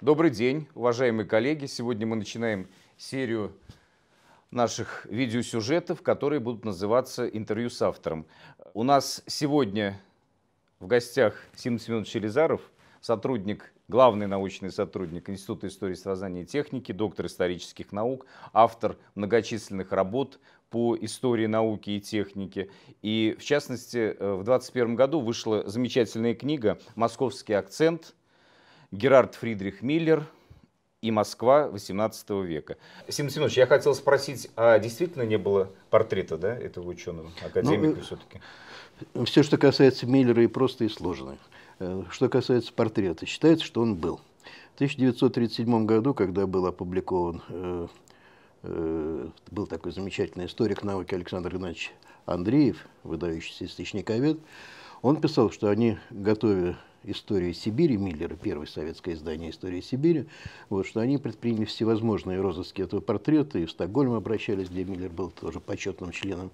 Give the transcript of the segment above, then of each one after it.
Добрый день, уважаемые коллеги. Сегодня мы начинаем серию наших видеосюжетов, которые будут называться «Интервью с автором». У нас сегодня в гостях Симон Семенович Елизаров, сотрудник, главный научный сотрудник Института истории, сознания и техники, доктор исторических наук, автор многочисленных работ по истории науки и техники. И, в частности, э, в 2021 году вышла замечательная книга «Московский акцент» Герард Фридрих Миллер и Москва XVIII века. Симон Семенович, я хотел спросить, а действительно не было портрета да, этого ученого, академика ну, все-таки? Все, что касается Миллера, и просто, и сложно. Э, что касается портрета, считается, что он был. В 1937 году, когда был опубликован, э, э, был такой замечательный историк науки Александр Игнатьевич Андреев, выдающийся источниковед, он писал, что они, готовя истории Сибири Миллера, первое советское издание истории Сибири, вот, что они предприняли всевозможные розыски этого портрета, и в Стокгольм обращались, где Миллер был тоже почетным членом.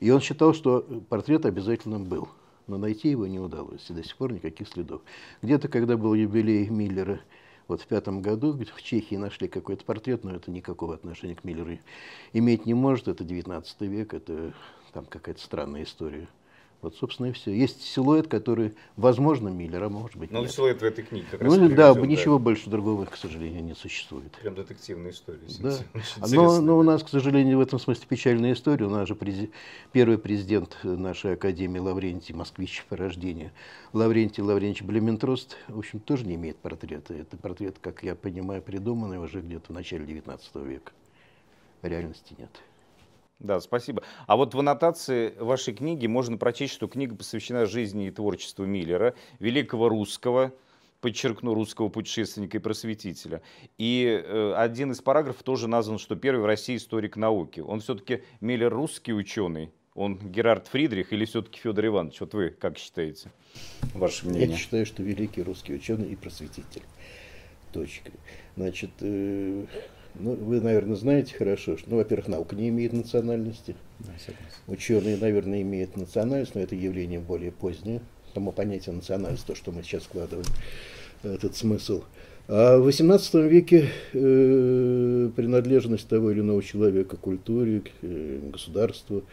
И он считал, что портрет обязательно был, но найти его не удалось, и до сих пор никаких следов. Где-то, когда был юбилей Миллера, вот в пятом году в Чехии нашли какой-то портрет, но это никакого отношения к Миллеру иметь не может, это 19 век, это там какая-то странная история. Вот, собственно, и все. Есть силуэт, который, возможно, Миллера, может быть, Но нет. силуэт в этой книге как ну, раз да, да, ничего больше другого, к сожалению, не существует. Прям детективная история. Да. Но, но у нас, к сожалению, в этом смысле печальная история. У нас же прези... первый президент нашей академии Лаврентий, москвич по рождению, Лаврентий Лаврентьевич Блементрост, в общем, тоже не имеет портрета. Это портрет, как я понимаю, придуманный уже где-то в начале XIX века. Реальности нет. Да, спасибо. А вот в аннотации вашей книги можно прочесть, что книга посвящена жизни и творчеству Миллера, великого русского, подчеркну, русского путешественника и просветителя. И э, один из параграфов тоже назван, что первый в России историк науки. Он все-таки Миллер русский ученый, он Герард Фридрих или все-таки Федор Иванович? Вот вы как считаете? Ваше мнение? Я считаю, что великий русский ученый и просветитель. Точка. Значит, э, ну, вы, наверное, знаете хорошо, что, ну, во-первых, наука не имеет национальности. Да, Ученые, наверное, имеют национальность, но это явление более позднее. Само понятие национальности, то, что мы сейчас вкладываем, этот смысл. А в XVIII веке э, принадлежность того или иного человека к культуре, к э, государству,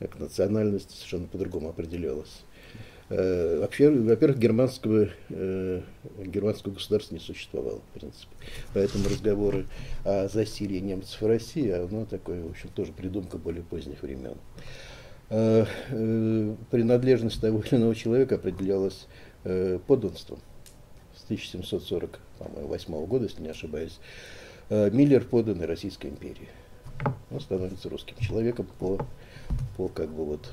к национальности совершенно по-другому определялась. Э, во-первых, германского, э, германского государства не существовало, в принципе. Поэтому разговоры о засилии немцев в России, оно такое, в общем, тоже придумка более поздних времен. Э, принадлежность того или иного человека определялась подданством с 1748 года, если не ошибаюсь. Миллер поданный Российской империи. Он становится русским человеком по, по как бы вот,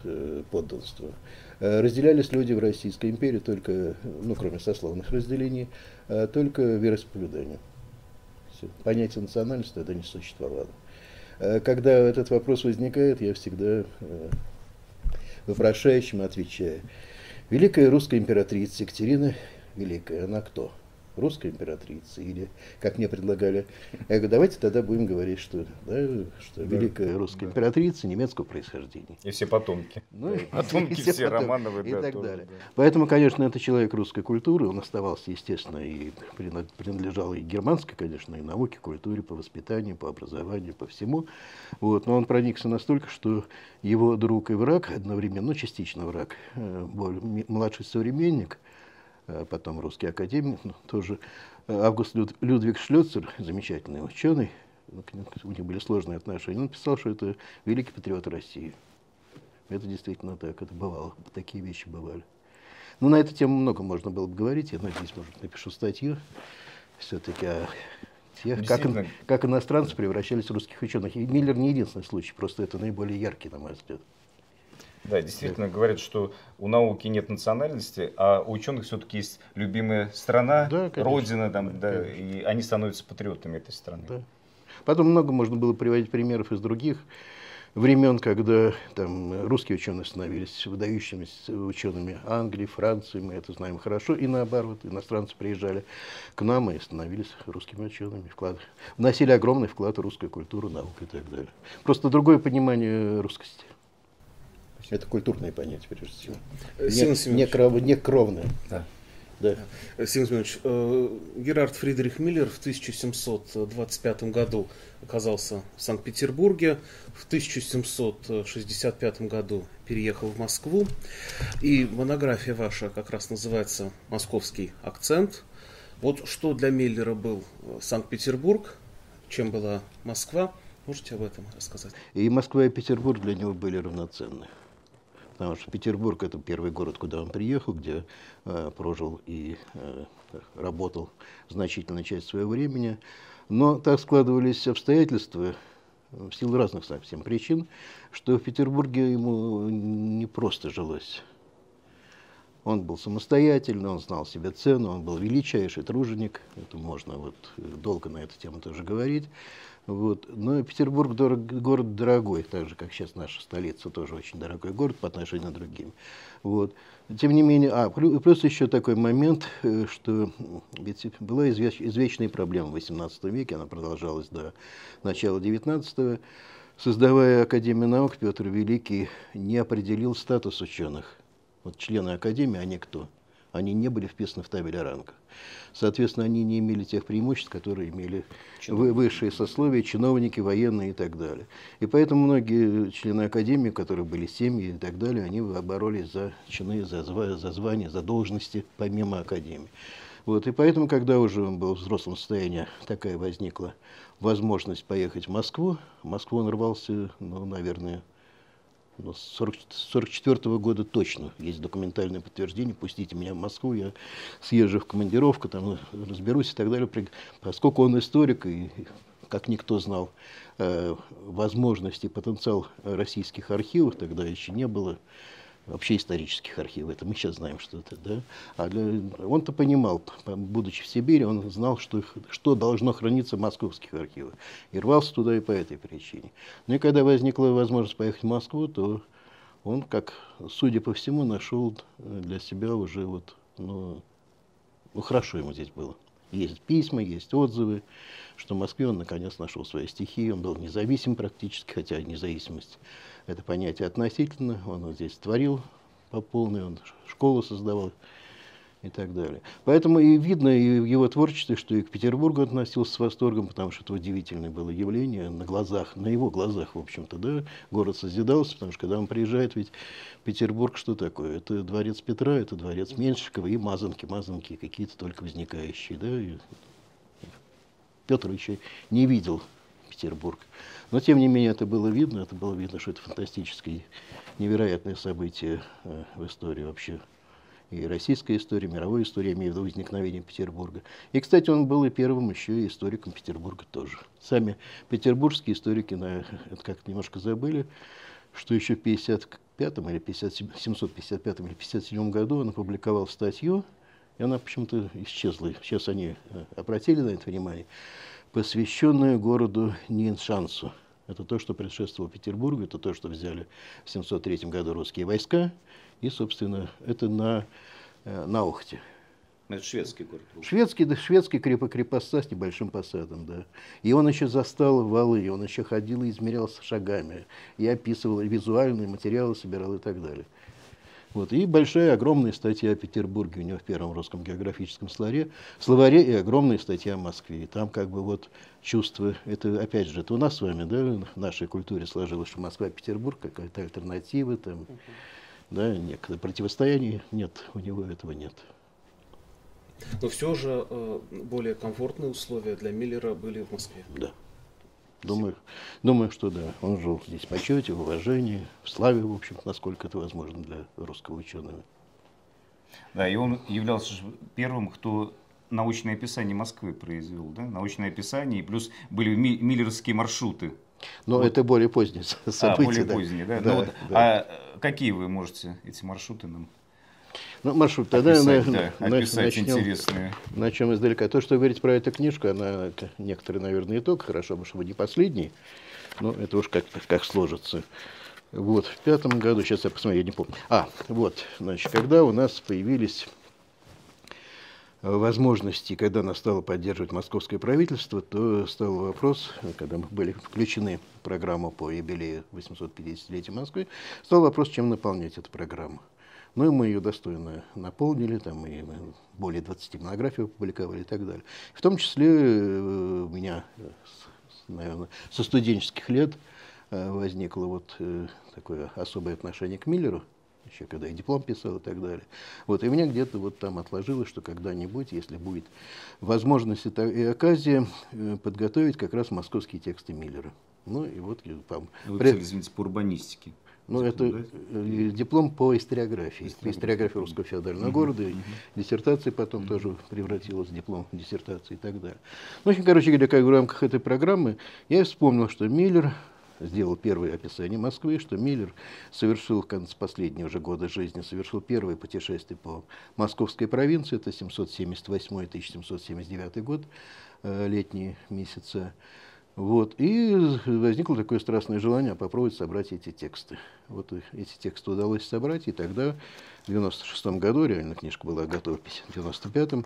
подданству. Э, разделялись люди в Российской империи только, ну, кроме сословных разделений, э, только вероисповедание. Все. Понятие национальности тогда не существовало. Э, когда этот вопрос возникает, я всегда вопрошающим отвечаю. Великая русская императрица Екатерина Великая, она кто? Русской императрицы, или, как мне предлагали, я говорю, давайте тогда будем говорить, что, да, что да, великая русская да. императрица немецкого происхождения. И все потомки. Ну, потомки все, все потомки, Романовы. И да, так тоже, далее. Да. Поэтому, конечно, это человек русской культуры, он оставался, естественно, и принадлежал и германской, конечно, и науке, культуре, по воспитанию, по образованию, по всему. Вот. Но он проникся настолько, что его друг и враг одновременно, ну, частично враг, э, младший современник, потом русский академик, ну, тоже э, Август Люд, Людвиг Шлёцер, замечательный ученый, ну, у них были сложные отношения, он писал, что это великий патриот России. Это действительно так, это бывало, такие вещи бывали. Ну, на эту тему много можно было бы говорить, я надеюсь, может, напишу статью все-таки о тех, как, как иностранцы превращались в русских ученых. И Миллер не единственный случай, просто это наиболее яркий, на мой взгляд. Да, действительно говорят, что у науки нет национальности, а у ученых все-таки есть любимая страна, да, родина, там, да, и они становятся патриотами этой страны. Да. Потом много можно было приводить примеров из других времен, когда там русские ученые становились выдающимися учеными Англии, Франции, мы это знаем хорошо, и наоборот, иностранцы приезжали к нам и становились русскими учеными, вклад, вносили огромный вклад в русскую культуру, науку и так далее. Просто другое понимание русскости. Это культурное понятие, прежде всего. Э, не, не, кров, не кровное. Да. Да. Сергей Семенович, э, Герард Фридрих Миллер в 1725 году оказался в Санкт-Петербурге, в 1765 году переехал в Москву, и монография ваша как раз называется «Московский акцент». Вот что для Миллера был Санкт-Петербург, чем была Москва, можете об этом рассказать? И Москва, и Петербург для него были равноценны потому что Петербург это первый город, куда он приехал, где э, прожил и э, работал значительную часть своего времени. Но так складывались обстоятельства в силу разных совсем причин, что в Петербурге ему не просто жилось. Он был самостоятельный, он знал себе цену, он был величайший труженик. Это можно вот долго на эту тему тоже говорить. Вот. Но Петербург дорог, город дорогой, так же, как сейчас наша столица, тоже очень дорогой город по отношению к другим. Вот. Тем не менее, а, плюс еще такой момент, э, что ведь была извеч, извечная проблема в XVIII веке, она продолжалась до начала XIX Создавая Академию наук, Петр Великий не определил статус ученых. Вот члены Академии, они кто? Они не были вписаны в табель о рангах. Соответственно, они не имели тех преимуществ, которые имели чиновники. высшие сословия, чиновники, военные и так далее. И поэтому многие члены Академии, которые были семьи и так далее, они боролись за чины, за, за звания, за должности помимо Академии. Вот, и поэтому, когда уже он был в взрослом состоянии, такая возникла возможность поехать в Москву, в Москву он рвался, ну, наверное, но с 1944 года точно есть документальное подтверждение. Пустите меня в Москву, я съезжу в командировку, там разберусь и так далее. Поскольку он историк и, как никто знал, э, возможности, потенциал российских архивов, тогда еще не было вообще исторических архивов. Это мы сейчас знаем, что это, да. А он-то понимал, будучи в Сибири, он знал, что, что должно храниться в московских архивах. И рвался туда и по этой причине. Ну и когда возникла возможность поехать в Москву, то он, как, судя по всему, нашел для себя уже вот, ну, ну хорошо ему здесь было. Есть письма, есть отзывы, что в Москве он наконец нашел свои стихии, он был независим практически, хотя независимость это понятие относительно, он вот здесь творил по полной, он школу создавал и так далее. Поэтому и видно и в его творчестве, что и к Петербургу относился с восторгом, потому что это удивительное было явление на глазах, на его глазах, в общем-то, да, город созидался, потому что когда он приезжает, ведь Петербург что такое? Это дворец Петра, это дворец Меньшикова и мазанки, мазанки какие-то только возникающие, да, и Петр еще не видел Петербург. Но, тем не менее, это было видно, это было видно, что это фантастическое, невероятное событие э, в истории вообще. И российская история, мировой история, я имею в виду возникновение Петербурга. И, кстати, он был и первым еще и историком Петербурга тоже. Сами петербургские историки на это как немножко забыли, что еще в 55 или 57, 755 или 57 году он опубликовал статью, и она почему-то исчезла. Сейчас они э, обратили на это внимание, посвященную городу Ниншансу. Это то, что предшествовало Петербургу, это то, что взяли в 703 году русские войска. И, собственно, это на, э, на Охте. Это шведский город. Шведский, да, шведский крепоста с небольшим посадом, да. И он еще застал валы, он еще ходил и измерялся шагами, и описывал и визуальные материалы, собирал и так далее. Вот. И большая, огромная статья о Петербурге у него в первом русском географическом словаре, словаре и огромная статья о Москве. И там как бы вот чувство, это опять же, это у нас с вами, да, в нашей культуре сложилось, что Москва Петербург какая-то альтернатива, там, uh да, некое противостояние. Нет, у него этого нет. Но все же э, более комфортные условия для Миллера были в Москве. Да. Думаю, думаю, что да. Он жил здесь в почете, в уважении, в славе, в общем, насколько это возможно для русского ученого. Да, и он являлся первым, кто научное описание Москвы произвел, да? Научное описание, и плюс были миллеровские маршруты. Но вот. это более позднее событие. А, более да. позднее, да? да, ну, вот, да. А какие вы можете эти маршруты нам ну, маршрут тогда описать, на, да, описать начнем, интересные. Начнем издалека. То, что вы говорите про эту книжку, она некоторые, наверное, итог, хорошо бы, чтобы не последний, но это уж как, как сложится. Вот, в пятом году, сейчас я посмотрю, я не помню. А, вот, значит, когда у нас появились возможности, когда нас стало поддерживать московское правительство, то стал вопрос, когда мы были включены в программу по юбилею 850-летия Москвы, стал вопрос, чем наполнять эту программу. Ну и мы ее достойно наполнили, там и более 20 монографий опубликовали и так далее. В том числе у меня, наверное, со студенческих лет возникло вот такое особое отношение к Миллеру, еще когда я диплом писал и так далее. Вот, и меня где-то вот там отложилось, что когда-нибудь, если будет возможность и оказия, э, подготовить как раз московские тексты Миллера. Ну и вот там... Вы писали, извините, по урбанистике. Ну, это? Э, диплом по историографии, историография, историография русского феодального угу, города. Угу. Диссертация потом угу. тоже превратилась в диплом диссертации и так далее. Ну, в общем, короче говоря, как в рамках этой программы я вспомнил, что Миллер сделал первое описание Москвы, что Миллер совершил в конце последнего же года жизни, совершил первое путешествие по московской провинции, это 778-1779 год, э, летние месяцы. Вот. И возникло такое страстное желание попробовать собрать эти тексты. Вот эти тексты удалось собрать, и тогда, в 96 году, реально книжка была готова в 95-м,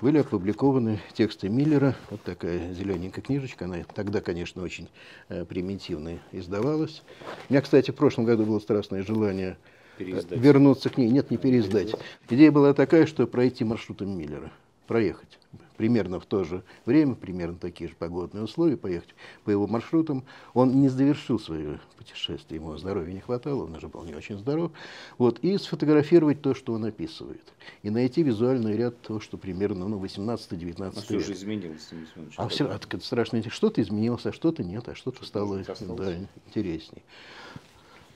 были опубликованы тексты Миллера. Вот такая зелененькая книжечка. Она тогда, конечно, очень э, примитивно издавалась. У меня, кстати, в прошлом году было страстное желание э, вернуться к ней. Нет, не переиздать. Идея была такая, что пройти маршрутом Миллера, проехать примерно в то же время, примерно такие же погодные условия, поехать по его маршрутам. Он не завершил свое путешествие, ему здоровья не хватало, он уже был не очень здоров. Вот, и сфотографировать то, что он описывает. И найти визуальный ряд того, что примерно ну, 18-19 А что же изменилось? А все, а, страшно, что-то изменилось, а что-то нет, а что-то стало да, интересней.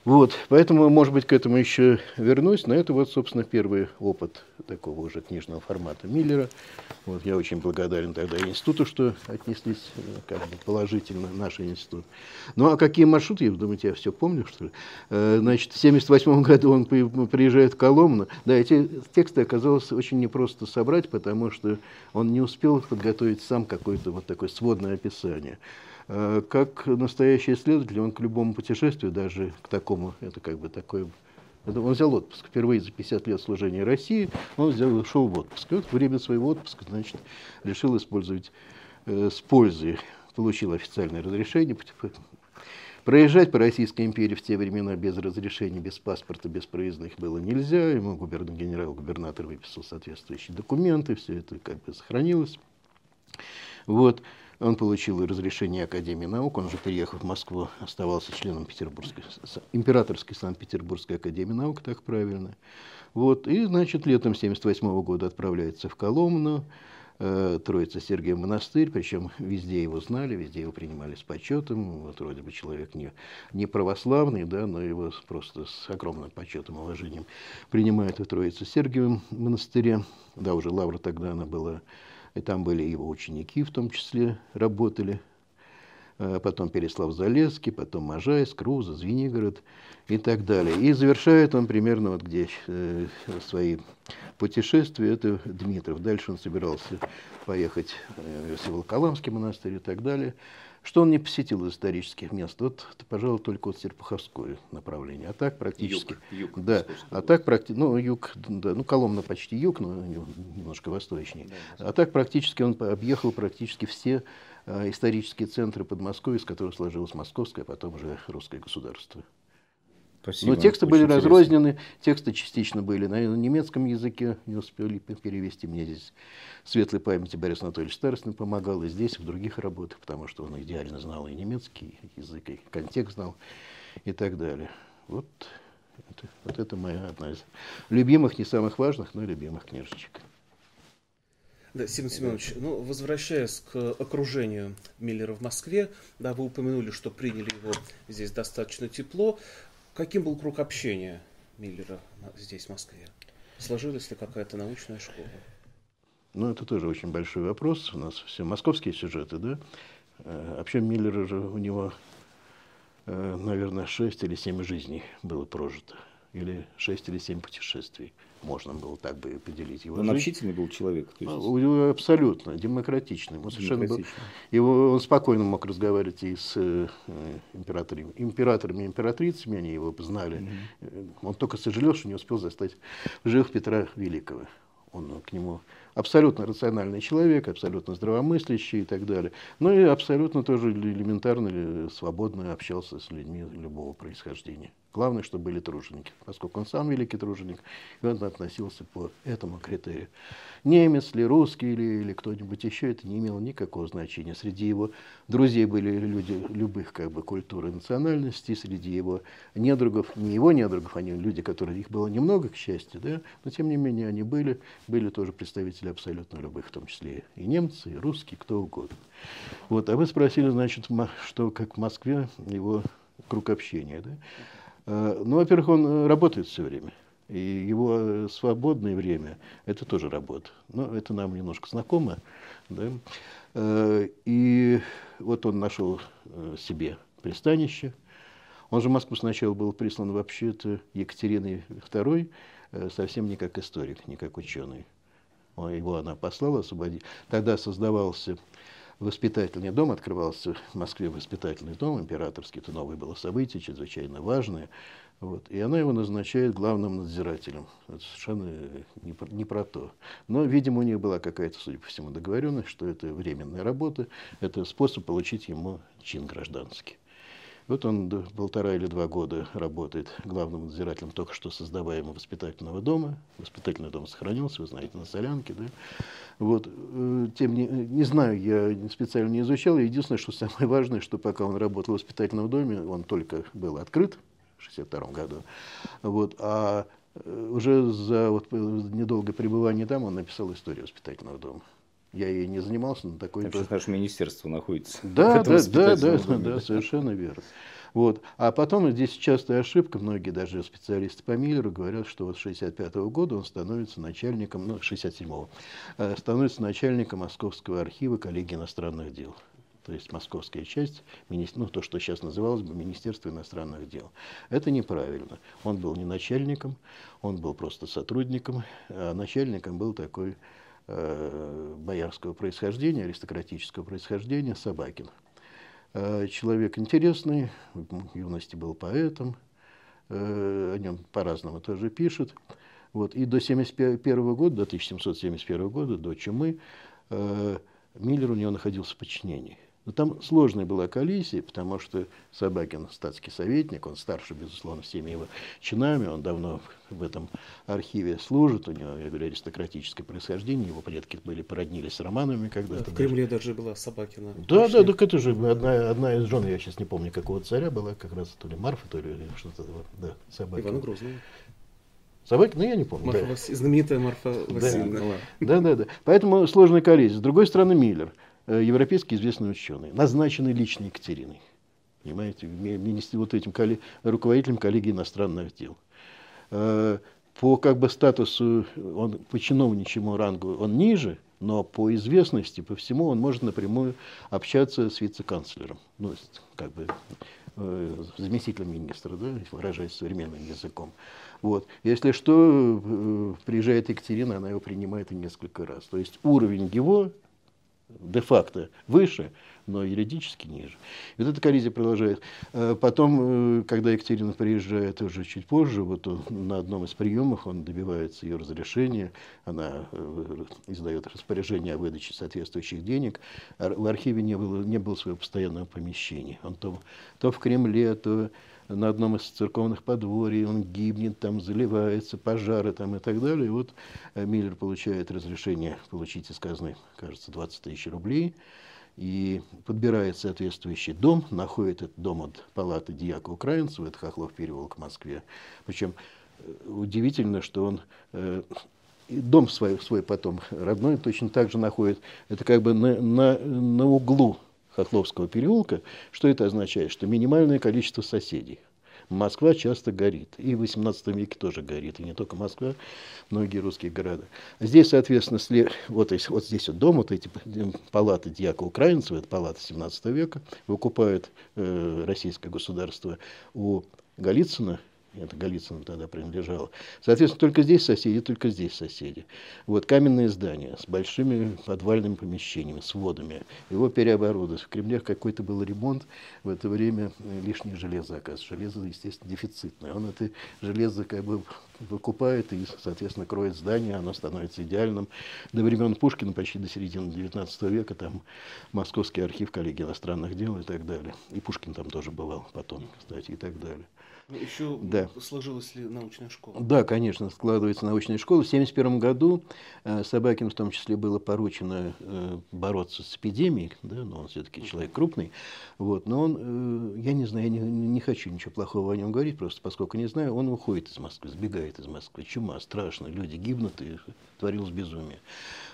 Вот, поэтому, может быть, к этому еще вернусь, но это вот, собственно, первый опыт такого уже книжного формата Миллера. Вот, я очень благодарен тогда институту, что отнеслись э, как бы положительно, наш институт. Ну, а какие маршруты, вы думаете, я все помню, что ли? Э, значит, в 1978 году он приезжает в Коломну. Да, эти тексты оказалось очень непросто собрать, потому что он не успел подготовить сам какое-то вот такое сводное описание. Э, как настоящий исследователь, он к любому путешествию, даже к такому, это как бы такой он взял отпуск. Впервые за 50 лет служения России он взял, ушел в отпуск. И вот время своего отпуска, значит, решил использовать э, с пользой. Получил официальное разрешение. Проезжать по Российской империи в те времена без разрешения, без паспорта, без проездных было нельзя. Ему генерал-губернатор выписал соответствующие документы, все это как бы сохранилось. Вот. Он получил разрешение Академии наук, он же, переехав в Москву, оставался членом Петербургской, Императорской Санкт-Петербургской Академии наук, так правильно. Вот, и, значит, летом 1978 года отправляется в Коломну, э, Троица Сергий монастырь, причем везде его знали, везде его принимали с почетом. Вот вроде бы человек не, не православный, да, но его просто с огромным почетом и уважением принимают в Троице Сергиевом монастыре. Да, уже Лавра тогда она была и там были его ученики, в том числе, работали. А потом Переслав-Залесский, потом Можайск, Круза, Звенигород и так далее. И завершает он примерно вот где э, свои путешествия, это Дмитров. Дальше он собирался поехать э, в Волоколамский монастырь и так далее. Что он не посетил из исторических мест? Вот, пожалуй, только вот Серпуховское направление. А так практически... Юг, юг да, а так практически... Ну, юг, да, ну, Коломна почти юг, но немножко восточнее. Да, а так практически он объехал практически все э, исторические центры Подмосковья, из которых сложилось Московское, а потом уже русское государство. Спасибо. Но тексты были интересно. разрознены, тексты частично были на немецком языке, не успели перевести. Мне здесь светлой памяти Борис Анатольевич Старостин помогал, и здесь, и в других работах, потому что он идеально знал и немецкий язык, и контекст знал, и так далее. Вот это, вот это моя одна из любимых, не самых важных, но любимых книжечек. Да, Семен Семенович, ну, возвращаясь к окружению Миллера в Москве, да, вы упомянули, что приняли его здесь достаточно тепло. Каким был круг общения Миллера здесь, в Москве? Сложилась ли какая-то научная школа? Ну, это тоже очень большой вопрос. У нас все московские сюжеты, да? Э, вообще Миллера же у него, э, наверное, шесть или семь жизней было прожито. Или шесть или семь путешествий можно было так бы поделить его Он жизнь. общительный был человек? То есть... а, абсолютно, демократичный. Он, совершенно был, его, он спокойно мог разговаривать и с э, императорами, императорами и императрицами, они его знали. Mm-hmm. Он только сожалел, что не успел застать живых Петра Великого. Он к нему абсолютно рациональный человек, абсолютно здравомыслящий и так далее. Но и абсолютно тоже элементарно свободно общался с людьми любого происхождения. Главное, чтобы были труженики, поскольку он сам великий труженик, и он относился по этому критерию. Немец ли, русский ли, или кто-нибудь еще, это не имело никакого значения. Среди его друзей были люди любых как бы, культур и национальностей, среди его недругов, не его недругов, они люди, которые, их было немного, к счастью, да, но тем не менее они были, были тоже представители абсолютно любых, в том числе и немцы, и русские, кто угодно. Вот, а вы спросили, значит, что как в Москве его круг общения, да? Э, ну, во-первых, он э, работает все время. И его э, свободное время – это тоже работа. Но это нам немножко знакомо. Да? И вот он нашел себе пристанище. Он же в Москву сначала был прислан вообще-то Екатериной II, совсем не как историк, не как ученый. Его она послала освободить. Тогда создавался воспитательный дом, открывался в Москве воспитательный дом императорский, это новое было событие, чрезвычайно важное. Вот. И она его назначает главным надзирателем. Это совершенно не не про то. Но, видимо, у них была какая-то, судя по всему, договоренность, что это временная работа, это способ получить ему чин гражданский. Вот он полтора или два года работает главным надзирателем только что создаваемого воспитательного дома. Воспитательный дом сохранился, вы знаете, на Солянке. Да? Вот, э, тем не, не знаю, я специально не изучал. Единственное, что самое важное, что пока он работал в воспитательном доме, он только был открыт в 1962 году. Вот, а э, уже за вот, недолгое пребывание там он написал историю воспитательного дома. Я ей не занимался, но такой... Вообще, наше министерство находится. Да, да, да, да, да, совершенно верно. Вот. А потом здесь частая ошибка, многие даже специалисты по Миллеру говорят, что вот с 65 -го года он становится начальником, ну, 67-го, э, становится начальником Московского архива коллегии иностранных дел. То есть московская часть, ну, то, что сейчас называлось бы Министерство иностранных дел. Это неправильно. Он был не начальником, он был просто сотрудником, а начальником был такой боярского происхождения, аристократического происхождения, Собакин. Э, человек интересный, в юности был поэтом, э, о нем по-разному тоже пишут. Вот. И до 1971 года, до 1771 года, до чумы, Миллер у него находился в подчинении. Но там сложная была коллизия, потому что Собакин статский советник, он старше, безусловно, всеми его чинами, он давно в этом архиве служит, у него, я говорю, аристократическое происхождение, его предки были породнились с Романовыми когда-то. В Кремле даже была Собакина. Да, да, так это же одна, одна из жен, я сейчас не помню, какого царя была, как раз то ли Марфа, то ли что-то, да, Собакина. Ивана Грозного. Собаки, ну я не помню. Марфа да. Вас... Знаменитая Марфа Васильевна. Да, да, да, да. Поэтому сложная коллизия. С другой стороны, Миллер – Э, европейский известный ученый, назначенный лично Екатериной. Понимаете, вот этим коллег, руководителем коллегии иностранных дел. Э, по как бы статусу, он, по чиновничьему рангу он ниже, но по известности, по всему он может напрямую общаться с вице-канцлером, ну, как бы э, заместителем министра, да, выражаясь современным языком. Вот. Если что, э, приезжает Екатерина, она его принимает несколько раз. То есть уровень его де-факто выше, но юридически ниже. И вот эта коллизия продолжает. Э, потом, э, когда Екатерина приезжает уже чуть позже, вот он, на одном из приемов он добивается ее разрешения, она э, издает распоряжение о выдаче соответствующих денег. В архиве не было, не было своего постоянного помещения. Он то, то в Кремле, то на одном из церковных подворий, он гибнет, там заливается, пожары там и так далее. И вот э, Миллер получает разрешение получить из казны, кажется, 20 тысяч рублей, и подбирает соответствующий дом, находит этот дом от палаты дьяка украинцев, это Хохлов переулок в Москве. Причем э, удивительно, что он э, дом свой, свой потом родной точно так же находит. Это как бы на, на, на углу Хохловского переулка, что это означает? Что минимальное количество соседей. Москва часто горит. И в XVIII веке тоже горит. И не только Москва, многие русские города. Здесь, соответственно, след... вот, вот здесь вот дом, вот эти палаты дьяка украинцев, это палата XVII века, выкупают э, российское государство у Голицына, это Голицыно тогда принадлежало. Соответственно, только здесь соседи, только здесь соседи. Вот каменное здание с большими подвальными помещениями, с водами. Его переоборудовали. В Кремле какой-то был ремонт. В это время лишнее железо оказывается. Железо, естественно, дефицитное. Он это железо как бы выкупает и, соответственно, кроет здание, оно становится идеальным. До времен Пушкина, почти до середины XIX века, там Московский архив коллеги иностранных дел и так далее. И Пушкин там тоже бывал потом, кстати, и так далее. Еще да. сложилась ли научная школа? Да, конечно, складывается научная школа. В 1971 году э, Собакину в том числе было поручено э, бороться с эпидемией, да, но он все-таки человек крупный. Вот, но он, э, я не знаю, я не, не хочу ничего плохого о нем говорить, просто поскольку не знаю, он уходит из Москвы, сбегает из Москвы. Чума, страшно, люди гибнут, и творилось безумие.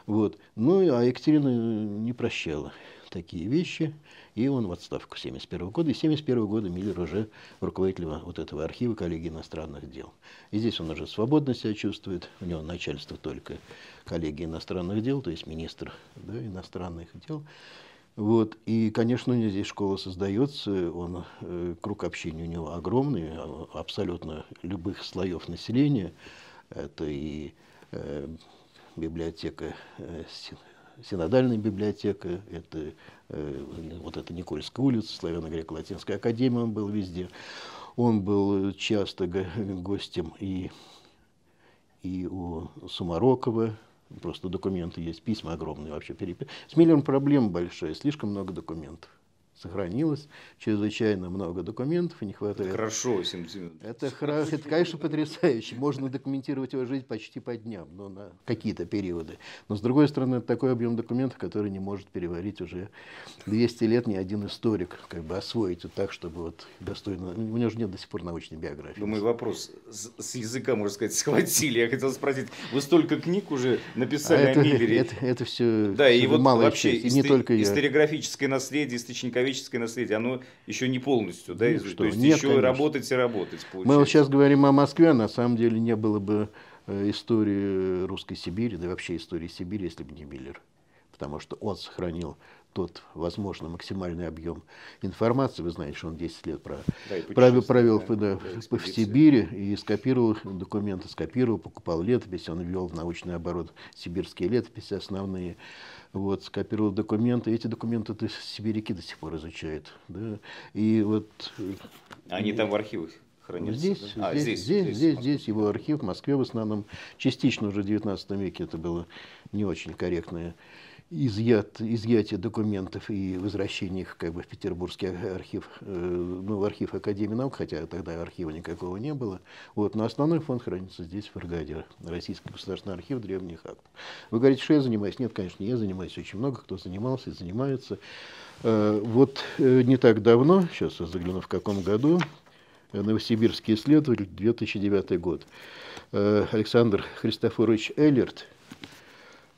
Вот. Ну, а Екатерина не прощала такие вещи, и он в отставку 1971 года. И с 1971 года Миллер уже руководитель вот этого архива коллегии иностранных дел. И здесь он уже свободно себя чувствует, у него начальство только коллегии иностранных дел, то есть министр да, иностранных дел. Вот. И, конечно, у него здесь школа создается, он, э, круг общения у него огромный, абсолютно любых слоев населения. Это и э, библиотека э, синодальная библиотека, это э, вот это Никольская улица, Славяно-Греко-Латинская академия, он был везде. Он был часто гостем и, и у Сумарокова, просто документы есть, письма огромные вообще. С Миллером проблема большая, слишком много документов сохранилось чрезвычайно много документов и не хватает. Хорошо, это, это, это, конечно, потрясающе. Можно документировать его жизнь почти по дням, но на какие-то периоды. Но, с другой стороны, это такой объем документов, который не может переварить уже 200 лет ни один историк, как бы освоить вот так, чтобы вот достойно... У него же нет до сих пор научной биографии. Думаю, вопрос с, с языка, можно сказать, схватили. Я хотел спросить, вы столько книг уже написали а это, о Миллере. Это, это все, да, и вот вообще часть, и не только я. историографическое наследие, источниковедческое человеческое наследие, оно еще не полностью, да, ну, изучено. То есть Нет, еще конечно. работать и работать. Получается. Мы вот сейчас говорим о Москве, а на самом деле не было бы э, истории русской Сибири, да и вообще истории Сибири, если бы не Миллер. Потому что он сохранил тот, возможно, максимальный объем информации. Вы знаете, что он 10 лет про, да, провел, провел да, да, в, в Сибири и скопировал документы, скопировал, покупал летопись, он ввел в научный оборот сибирские летописи основные вот, скопировал документы. Эти документы -то сибиряки до сих пор изучают. Да? И вот... Э, Они там в архивах хранятся? Здесь, да? а, здесь, здесь, здесь, здесь, здесь его архив, в Москве в основном. Частично уже в 19 веке это было не очень корректное изъят, изъятие документов и возвращение их как бы в Петербургский архив, э, ну, в архив Академии наук, хотя тогда архива никакого не было. Вот, но основной фонд хранится здесь, в Аргаде, Российский государственный архив древних актов. Вы говорите, что я занимаюсь? Нет, конечно, я занимаюсь. Очень много кто занимался и занимается. Э, вот э, не так давно, сейчас я загляну в каком году, Новосибирский исследователь, 2009 год, Александр Христофорович Эллерт – Э,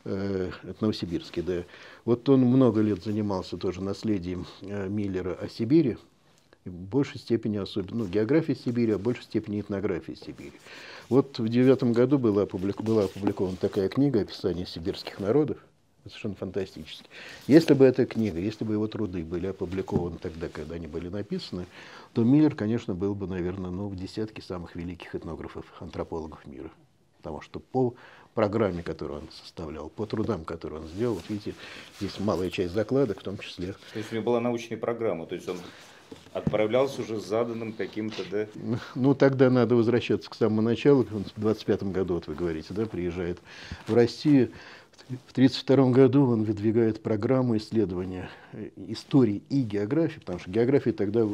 это Новосибирский, да. Вот он много лет занимался тоже наследием э, Миллера о Сибири, в большей степени особенно, ну, география Сибири, а в большей степени этнография Сибири. Вот в девятом году была, опублик, была опубликована такая книга «Описание сибирских народов», совершенно фантастически. Если бы эта книга, если бы его труды были опубликованы тогда, когда они были написаны, то Миллер, конечно, был бы, наверное, ну, в десятке самых великих этнографов, антропологов мира. Потому что по программе, которую он составлял, по трудам, которые он сделал. Вот видите, здесь малая часть закладок, в том числе. То есть у него была научная программа, то есть он отправлялся уже с заданным каким-то, да? Ну, тогда надо возвращаться к самому началу. В 25 году, вот вы говорите, да, приезжает в Россию. В 1932 году он выдвигает программу исследования э, истории и географии, потому что география тогда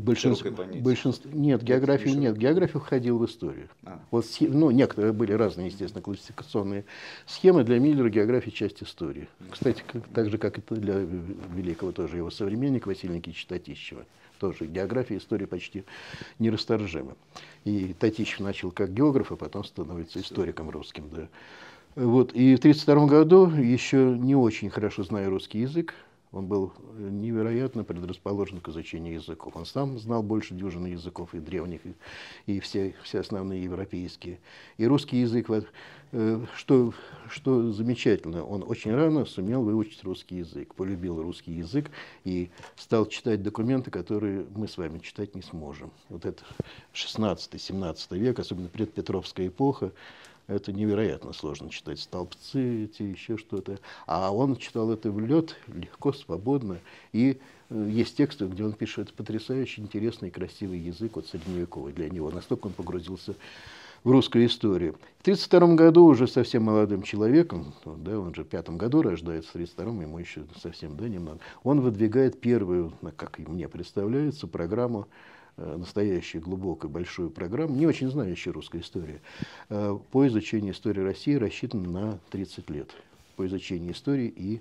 большинство, большинство нет, географии нет, география входила в историю. А. Вот, ну, некоторые были разные, естественно, классификационные схемы. Для Миллера география часть истории. Кстати, как, так же, как и для великого тоже его современника Василия Никитича Татищева. Тоже география и история почти нерасторжимы. И Татищев начал как географ, а потом становится историком русским. Да. Вот. И в 1932 году, еще не очень хорошо зная русский язык, Он был невероятно предрасположен к изучению языков. Он сам знал больше дюжины языков и древних, и, и все, все основные европейские. И русский язык, э, что, что замечательно, он очень рано сумел выучить русский язык, полюбил русский язык и стал читать документы, которые мы с вами читать не сможем. Вот это 16-17 век, особенно предпетровская эпоха, это невероятно сложно читать. Столбцы эти, еще что-то. А он читал это в лед легко, свободно. И э, есть тексты, где он пишет потрясающе интересный, красивый язык, вот средневековый для него. Настолько он погрузился в русскую историю. В 1932 году уже совсем молодым человеком, да, он же в пятом году рождается, в 1932 ему еще совсем да, немного, он выдвигает первую, как мне представляется, программу настоящую глубокую большую программу, не очень знающую русской истории, э, по изучению истории России рассчитана на 30 лет. По изучению истории и,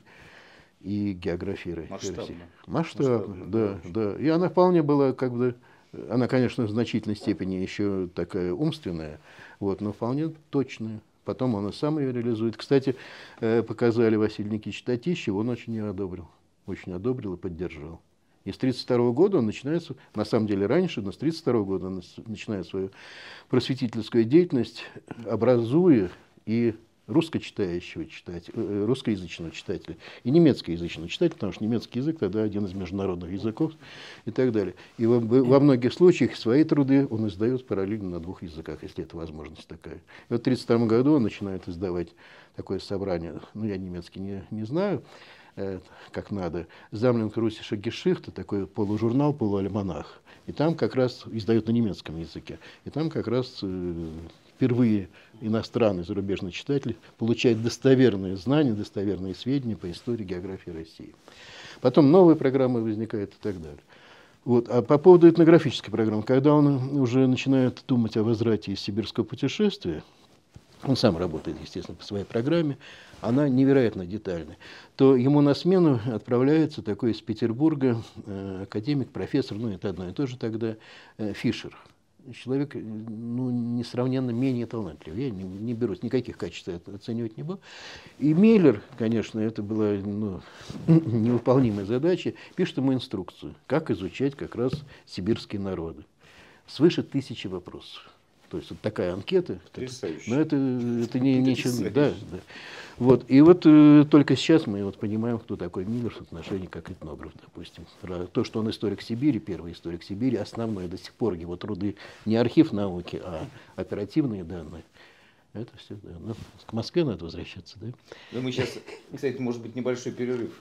и географии Масштабно. России. Масштабно, да, да. И она вполне была как бы, она, конечно, в значительной степени еще такая умственная, вот, но вполне точная. Потом он и сам ее реализует. Кстати, э, показали Василий Никитич Татищев, он очень ее одобрил. Очень одобрил и поддержал. И с 1932 года он начинается, на самом деле раньше, но с 1932 года он начинает свою просветительскую деятельность, образуя и русскочитающего читателя, э, русскоязычного читателя и немецкоязычного читателя, потому что немецкий язык тогда один из международных языков и так далее. И во, во многих случаях свои труды он издает параллельно на двух языках, если это возможность такая. И вот в 1932 году он начинает издавать такое собрание, ну я немецкий не, не знаю, Э, как надо, Замлинг Русиша Гешихта, такой полужурнал, полуальманах. И там как раз издают на немецком языке. И там как раз э, впервые иностранный зарубежный читатель получает достоверные знания, достоверные сведения по истории, географии России. Потом новые программы возникают и так далее. Вот. А по поводу этнографической программы, когда он уже начинает думать о возврате из сибирского путешествия, он сам работает, естественно, по своей программе, она невероятно детальная, то ему на смену отправляется такой из Петербурга э, академик, профессор, ну это одно и то же тогда, э, Фишер. Человек ну, несравненно менее талантлив. Я не, не берусь, никаких качеств оценивать не буду. И Миллер, конечно, это была ну, невыполнимая задача, пишет ему инструкцию, как изучать как раз сибирские народы. Свыше тысячи вопросов. То есть вот такая анкета. Потрясающе. Но это, это не, ничего. Да, да. Вот. И вот э, только сейчас мы вот понимаем, кто такой Миллер в отношении как этнограф, допустим. То, что он историк Сибири, первый историк Сибири, основной до сих пор его труды не архив науки, а оперативные данные. Это все, да. Ну, к Москве надо возвращаться, да? Ну, мы сейчас, кстати, может быть, небольшой перерыв